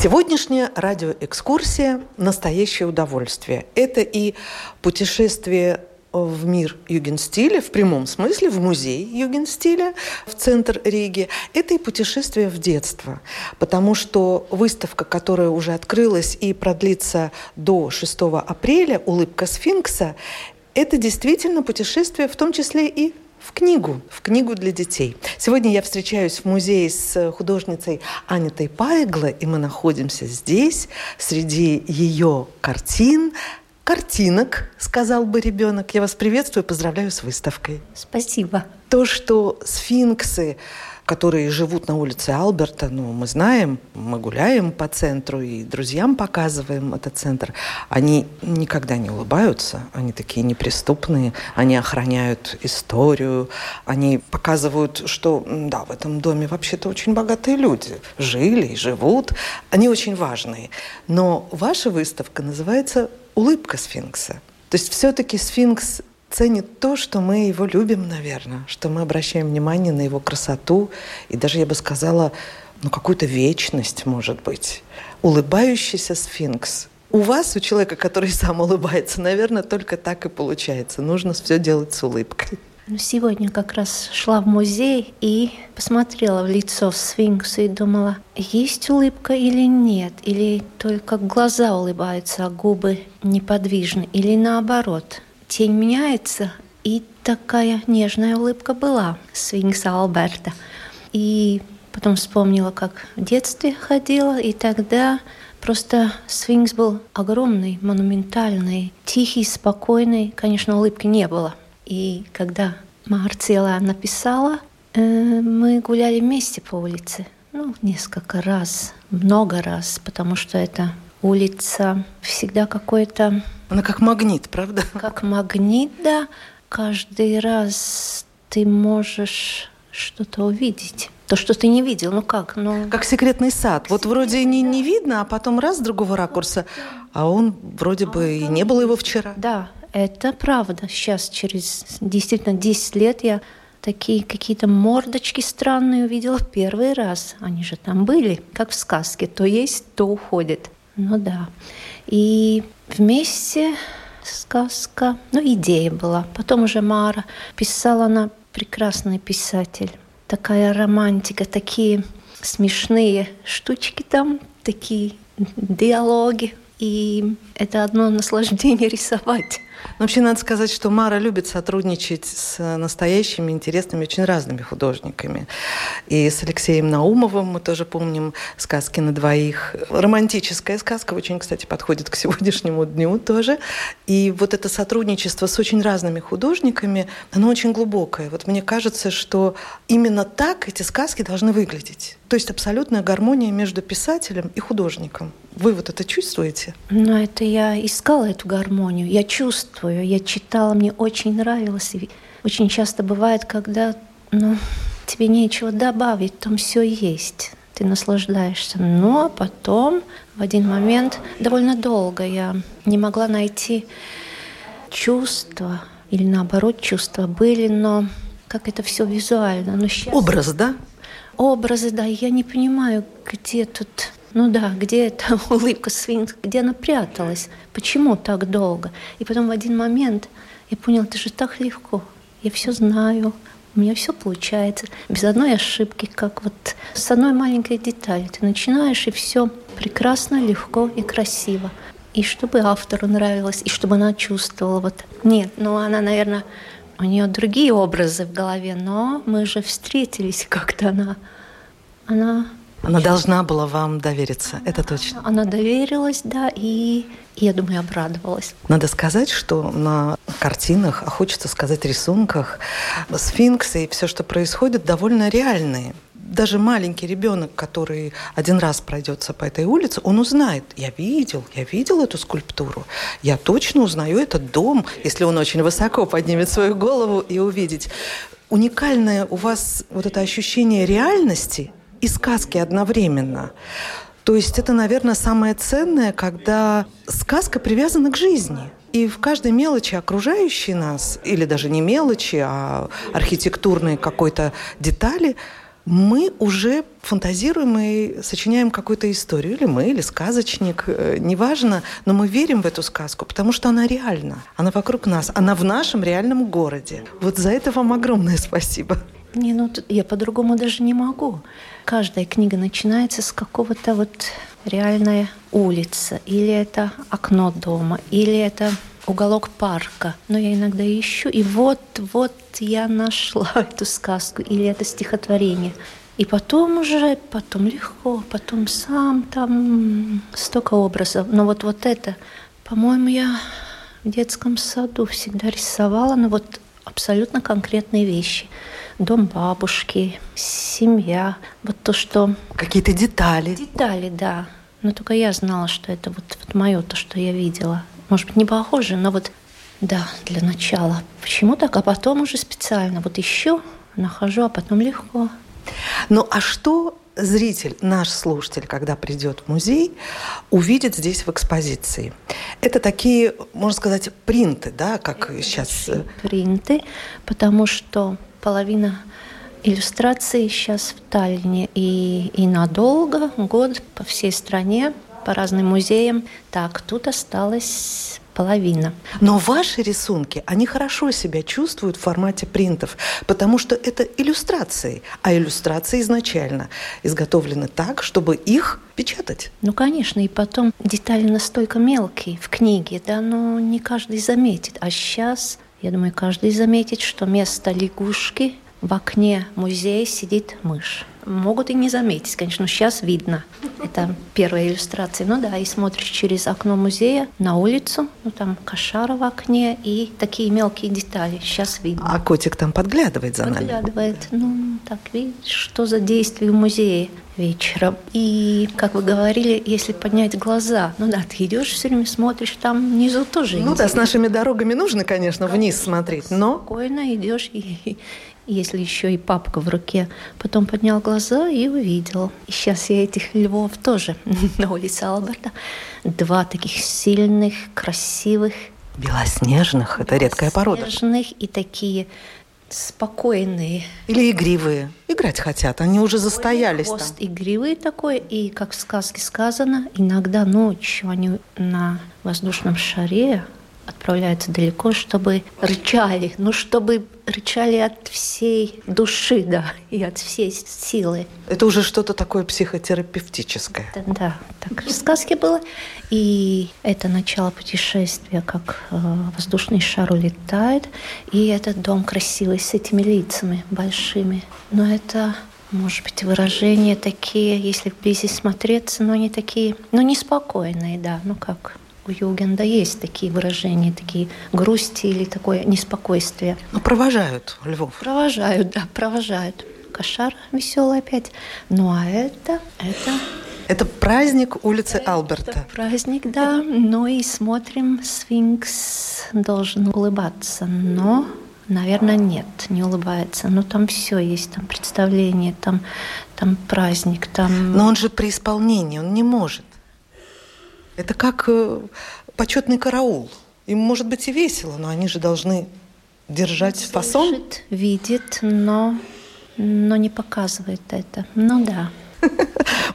Сегодняшняя радиоэкскурсия – настоящее удовольствие. Это и путешествие в мир югенстиля, в прямом смысле, в музей югенстиля, в центр Риги. Это и путешествие в детство, потому что выставка, которая уже открылась и продлится до 6 апреля, «Улыбка сфинкса», это действительно путешествие, в том числе и в книгу, в книгу для детей. Сегодня я встречаюсь в музее с художницей Анитой Пайгла, и мы находимся здесь, среди ее картин, картинок, сказал бы ребенок. Я вас приветствую, поздравляю с выставкой. Спасибо. То, что сфинксы которые живут на улице Алберта, ну, мы знаем, мы гуляем по центру и друзьям показываем этот центр, они никогда не улыбаются, они такие неприступные, они охраняют историю, они показывают, что, да, в этом доме вообще-то очень богатые люди жили и живут, они очень важные. Но ваша выставка называется «Улыбка сфинкса». То есть все-таки сфинкс ценит то, что мы его любим, наверное, что мы обращаем внимание на его красоту и даже, я бы сказала, ну, какую-то вечность, может быть. Улыбающийся сфинкс. У вас, у человека, который сам улыбается, наверное, только так и получается. Нужно все делать с улыбкой. Ну, сегодня как раз шла в музей и посмотрела в лицо сфинкса и думала, есть улыбка или нет, или только глаза улыбаются, а губы неподвижны, или наоборот – тень меняется, и такая нежная улыбка была свинкса Алберта. И потом вспомнила, как в детстве ходила, и тогда просто свинкс был огромный, монументальный, тихий, спокойный. Конечно, улыбки не было. И когда Марцела написала, э, мы гуляли вместе по улице. Ну, несколько раз, много раз, потому что это улица всегда какой-то она как магнит, правда? Как магнит, да. Каждый раз ты можешь что-то увидеть. То, что ты не видел, ну как? Ну... Как секретный сад. Вот вроде не, не видно, а потом раз с другого ракурса, а он вроде бы и не было его вчера. Да, это правда. Сейчас, через действительно 10 лет, я такие какие-то мордочки странные увидела первый раз. Они же там были, как в сказке. То есть, то уходит. Ну да. И вместе сказка, ну, идея была. Потом уже Мара писала, она прекрасный писатель. Такая романтика, такие смешные штучки там, такие диалоги. И это одно наслаждение рисовать. Но вообще надо сказать, что Мара любит сотрудничать с настоящими, интересными, очень разными художниками. И с Алексеем Наумовым мы тоже помним сказки на двоих. Романтическая сказка очень, кстати, подходит к сегодняшнему дню тоже. И вот это сотрудничество с очень разными художниками, оно очень глубокое. Вот мне кажется, что именно так эти сказки должны выглядеть. То есть абсолютная гармония между писателем и художником. Вы вот это чувствуете? Ну, это я искала эту гармонию. Я чувствую, я читала, мне очень нравилось. И очень часто бывает, когда ну, тебе нечего добавить, там все есть. Ты наслаждаешься. Но потом в один момент, довольно долго я не могла найти чувства, или наоборот чувства были, но как это все визуально. Но сейчас... Образ, да? Образы, да. Я не понимаю, где тут ну да, где эта улыбка свинка, где она пряталась, почему так долго. И потом в один момент я понял, это же так легко, я все знаю, у меня все получается, без одной ошибки, как вот с одной маленькой детали. Ты начинаешь, и все прекрасно, легко и красиво. И чтобы автору нравилось, и чтобы она чувствовала. Вот. Нет, ну она, наверное, у нее другие образы в голове, но мы же встретились как-то, она, она она должна была вам довериться, это точно. Она доверилась, да, и я думаю, обрадовалась. Надо сказать, что на картинах, а хочется сказать рисунках, сфинксы и все, что происходит, довольно реальные. Даже маленький ребенок, который один раз пройдется по этой улице, он узнает, я видел, я видел эту скульптуру, я точно узнаю этот дом, если он очень высоко поднимет свою голову и увидеть. Уникальное у вас вот это ощущение реальности – и сказки одновременно. То есть это, наверное, самое ценное, когда сказка привязана к жизни. И в каждой мелочи окружающей нас, или даже не мелочи, а архитектурной какой-то детали, мы уже фантазируем и сочиняем какую-то историю. Или мы, или сказочник, э, неважно, но мы верим в эту сказку, потому что она реальна. Она вокруг нас, она в нашем реальном городе. Вот за это вам огромное спасибо. Не, ну я по-другому даже не могу. Каждая книга начинается с какого-то вот реальная улица, или это окно дома, или это уголок парка. Но я иногда ищу, и вот, вот я нашла эту сказку или это стихотворение. И потом уже, потом легко, потом сам там столько образов. Но вот, вот это, по-моему, я в детском саду всегда рисовала, но вот абсолютно конкретные вещи. Дом бабушки, семья, вот то, что... Какие-то детали. Детали, да. Но только я знала, что это вот, вот мое, то, что я видела. Может быть, не похоже, но вот, да, для начала. Почему так? А потом уже специально вот ищу, нахожу, а потом легко. Ну, а что зритель, наш слушатель, когда придет в музей, увидит здесь в экспозиции. Это такие, можно сказать, принты, да, как Это сейчас. Э, принты, потому что половина иллюстраций сейчас в Таллине и, и надолго, год по всей стране, по разным музеям. Так, тут осталось половина. Но ваши рисунки, они хорошо себя чувствуют в формате принтов, потому что это иллюстрации, а иллюстрации изначально изготовлены так, чтобы их печатать. Ну, конечно, и потом детали настолько мелкие в книге, да, но не каждый заметит. А сейчас, я думаю, каждый заметит, что вместо лягушки в окне музея сидит мышь могут и не заметить, конечно, сейчас видно. Это первая иллюстрация. Ну да, и смотришь через окно музея на улицу, ну там кошара в окне и такие мелкие детали. Сейчас видно. А котик там подглядывает за подглядывает. нами? Подглядывает. Ну, так видишь, что за действие в музее вечером. И, как вы говорили, если поднять глаза, ну да, ты идешь все время, смотришь, там внизу тоже. Ну да, с нашими дорогами нужно, конечно, конечно вниз смотреть, но... Спокойно идешь и, если еще и папка в руке. Потом поднял глаза и увидел. И сейчас я этих львов тоже на улице Алберта. Два таких сильных, красивых. Белоснежных, это редкая порода. Белоснежных и такие спокойные. Или игривые. Играть хотят, они уже застоялись Хвост там. игривый такой, и, как в сказке сказано, иногда ночью они на воздушном шаре отправляются далеко, чтобы рычали, ну, чтобы рычали от всей души, да, и от всей силы. Это уже что-то такое психотерапевтическое. Да, да так в сказке было. И это начало путешествия, как э, воздушный шар улетает, и этот дом красивый с этими лицами большими. Но это может быть, выражения такие, если вблизи смотреться, но они такие, ну, неспокойные, да, ну как, у Югенда есть такие выражения, такие грусти или такое неспокойствие. Ну, провожают Львов. Провожают, да, провожают. Кошар веселый опять. Ну, а это, это это праздник улицы это Алберта. праздник, да. Ну и смотрим, сфинкс должен улыбаться, но, наверное, нет, не улыбается. Но там все есть, там представление, там, там праздник, там. Но он же при исполнении, он не может. Это как э, почетный караул. Им может быть и весело, но они же должны держать Слышит, фасон. видит, но, но не показывает это. Ну да.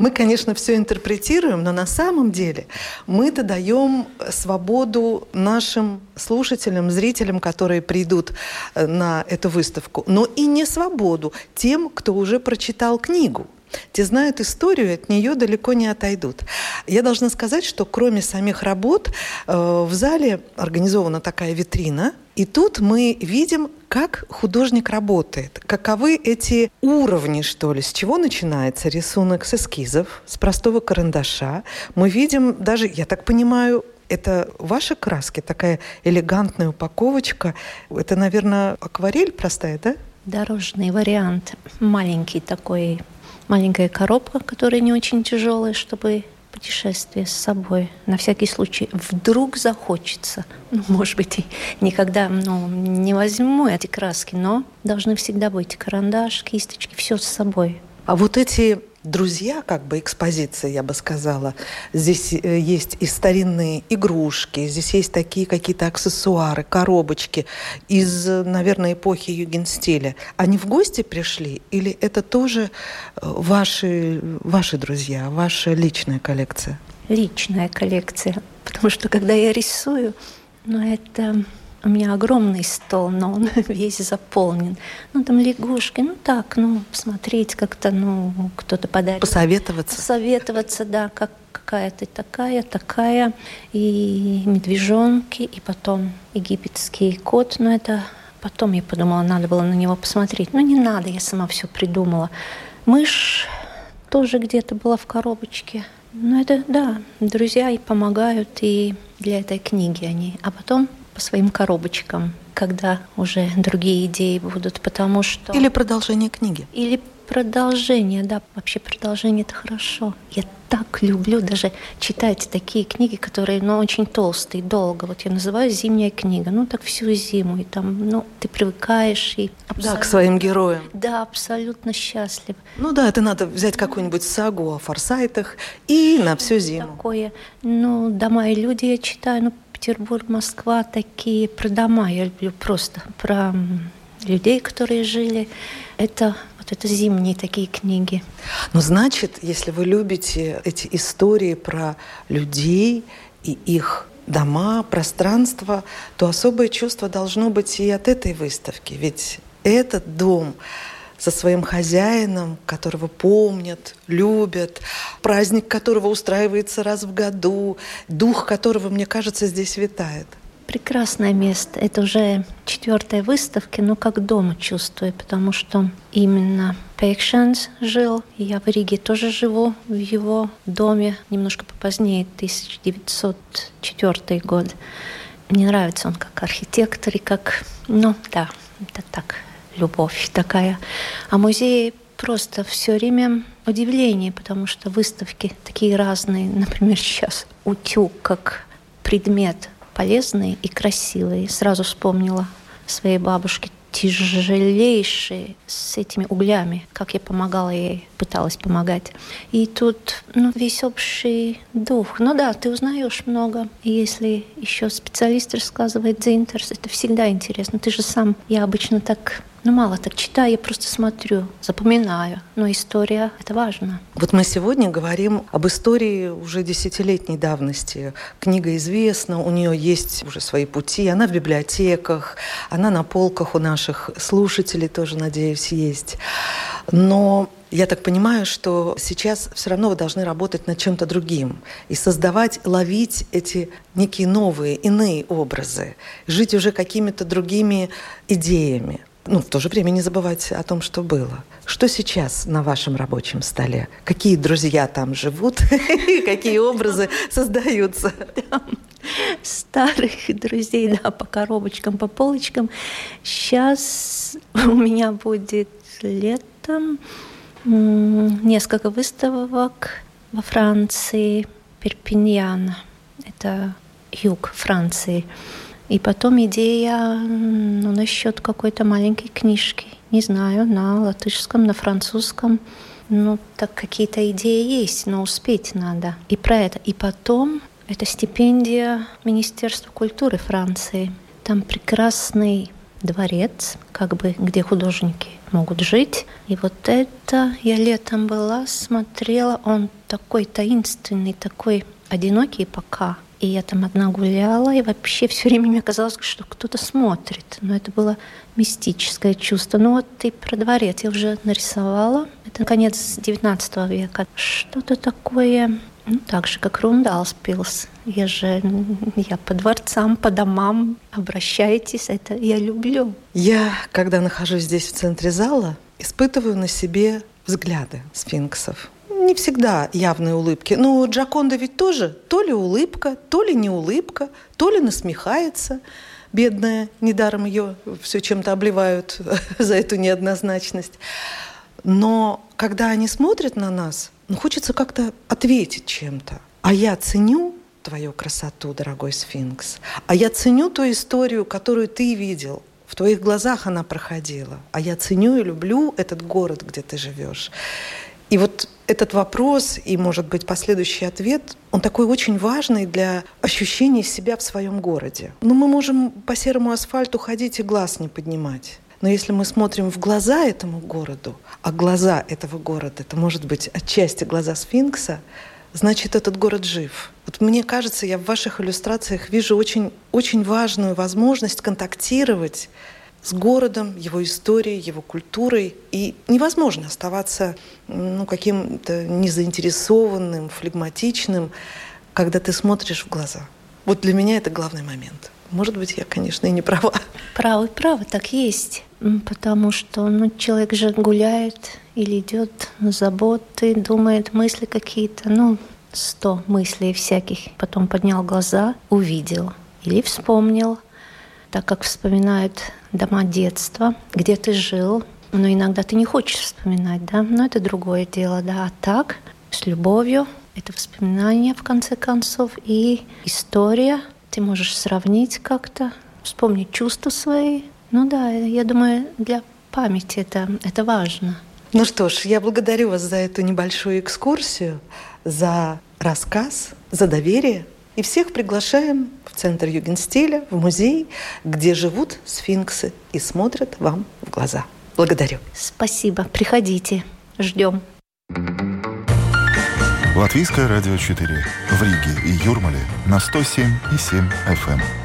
Мы, конечно, все интерпретируем, но на самом деле мы-то даем свободу нашим слушателям, зрителям, которые придут э, на эту выставку, но и не свободу тем, кто уже прочитал книгу. Те знают историю, от нее далеко не отойдут. Я должна сказать, что кроме самих работ э, в зале организована такая витрина, и тут мы видим, как художник работает, каковы эти уровни, что ли, с чего начинается рисунок с эскизов, с простого карандаша. Мы видим даже, я так понимаю, это ваши краски, такая элегантная упаковочка. Это, наверное, акварель простая, да? Дорожный вариант, маленький такой маленькая коробка, которая не очень тяжелая, чтобы путешествие с собой. На всякий случай вдруг захочется. Ну, может быть, и никогда ну, не возьму эти краски, но должны всегда быть карандаш, кисточки, все с собой. А вот эти друзья, как бы экспозиции, я бы сказала. Здесь э, есть и старинные игрушки, здесь есть такие какие-то аксессуары, коробочки из, наверное, эпохи югенстиля. Они в гости пришли или это тоже э, ваши, ваши друзья, ваша личная коллекция? Личная коллекция, потому что когда я рисую, ну это у меня огромный стол, но он весь заполнен. Ну, там лягушки, ну так, ну, посмотреть как-то, ну, кто-то подарит. Посоветоваться. Посоветоваться, да, как какая ты такая, такая. И медвежонки, и потом египетский кот, но это потом я подумала, надо было на него посмотреть. Но не надо, я сама все придумала. Мышь тоже где-то была в коробочке. Ну, это, да, друзья и помогают, и для этой книги они. А потом по своим коробочкам, когда уже другие идеи будут, потому что... Или продолжение книги. Или продолжение, да, вообще продолжение это хорошо. Я так люблю даже читать такие книги, которые, ну, очень толстые, долго. Вот я называю зимняя книга. Ну, так всю зиму. И там, ну, ты привыкаешь и... Да, к своим героям. Да, абсолютно счастлив. Ну да, это надо взять какую-нибудь сагу о форсайтах и на всю зиму. Такое. Ну, «Дома и люди» я читаю, ну, Петербург, Москва такие про дома. Я люблю просто про людей, которые жили. Это вот это зимние такие книги. Ну, значит, если вы любите эти истории про людей и их дома, пространство, то особое чувство должно быть и от этой выставки. Ведь этот дом со своим хозяином, которого помнят, любят, праздник которого устраивается раз в году, дух которого, мне кажется, здесь витает. Прекрасное место. Это уже четвертая выставка, но как дома чувствую, потому что именно Пейкшенс жил. Я в Риге тоже живу в его доме, немножко попозднее, 1904 год. Мне нравится он как архитектор и как, ну да, это так, любовь такая. А музей просто все время удивление, потому что выставки такие разные. Например, сейчас утюг как предмет полезный и красивый. Сразу вспомнила своей бабушке тяжелейшие с этими углями, как я помогала ей, пыталась помогать. И тут ну, весь общий дух. Ну да, ты узнаешь много. Если еще специалист рассказывает за интерес, это всегда интересно. Ты же сам, я обычно так ну, мало так читаю, я просто смотрю, запоминаю. Но история — это важно. Вот мы сегодня говорим об истории уже десятилетней давности. Книга известна, у нее есть уже свои пути, она в библиотеках, она на полках у наших слушателей тоже, надеюсь, есть. Но я так понимаю, что сейчас все равно вы должны работать над чем-то другим и создавать, ловить эти некие новые, иные образы, жить уже какими-то другими идеями ну, в то же время не забывать о том, что было. Что сейчас на вашем рабочем столе? Какие друзья там живут? Какие образы создаются? Старых друзей, да, по коробочкам, по полочкам. Сейчас у меня будет летом несколько выставок во Франции, Перпиньян. Это юг Франции. И потом идея ну, насчет какой-то маленькой книжки. Не знаю, на латышском, на французском. Ну, так какие-то идеи есть, но успеть надо. И про это. И потом это стипендия Министерства культуры Франции. Там прекрасный дворец, как бы, где художники могут жить. И вот это я летом была, смотрела, он такой таинственный, такой одинокий пока. И я там одна гуляла, и вообще все время мне казалось, что кто-то смотрит. Но это было мистическое чувство. Ну вот и про дворец я уже нарисовала. Это конец XIX века. Что-то такое, ну так же, как Рундалспилс. Я же, я по дворцам, по домам. Обращайтесь, это я люблю. Я, когда нахожусь здесь в центре зала, испытываю на себе взгляды сфинксов не всегда явные улыбки. Но Джаконда ведь тоже то ли улыбка, то ли не улыбка, то ли насмехается. Бедная, недаром ее все чем-то обливают за эту неоднозначность. Но когда они смотрят на нас, ну, хочется как-то ответить чем-то. А я ценю твою красоту, дорогой сфинкс. А я ценю ту историю, которую ты видел. В твоих глазах она проходила. А я ценю и люблю этот город, где ты живешь. И вот этот вопрос и, может быть, последующий ответ, он такой очень важный для ощущения себя в своем городе. Но мы можем по серому асфальту ходить и глаз не поднимать. Но если мы смотрим в глаза этому городу, а глаза этого города, это может быть отчасти глаза сфинкса, значит, этот город жив. Вот мне кажется, я в ваших иллюстрациях вижу очень, очень важную возможность контактировать с городом, его историей, его культурой. И невозможно оставаться ну, каким-то незаинтересованным, флегматичным, когда ты смотришь в глаза. Вот для меня это главный момент. Может быть, я, конечно, и не права. Правы, правы, так есть. Потому что ну, человек же гуляет или идет на заботы, думает мысли какие-то, ну, сто мыслей всяких. Потом поднял глаза, увидел или вспомнил, так как вспоминают дома детства, где ты жил. Но иногда ты не хочешь вспоминать, да, но это другое дело, да. А так, с любовью, это воспоминания, в конце концов, и история – ты можешь сравнить как-то, вспомнить чувства свои. Ну да, я думаю, для памяти это, это важно. Ну что ж, я благодарю вас за эту небольшую экскурсию, за рассказ, за доверие. И всех приглашаем в Центр Югенстиля, в музей, где живут сфинксы и смотрят вам в глаза. Благодарю. Спасибо. Приходите. Ждем. Латвийское радио 4 в Риге и Юрмале на 107,7 FM.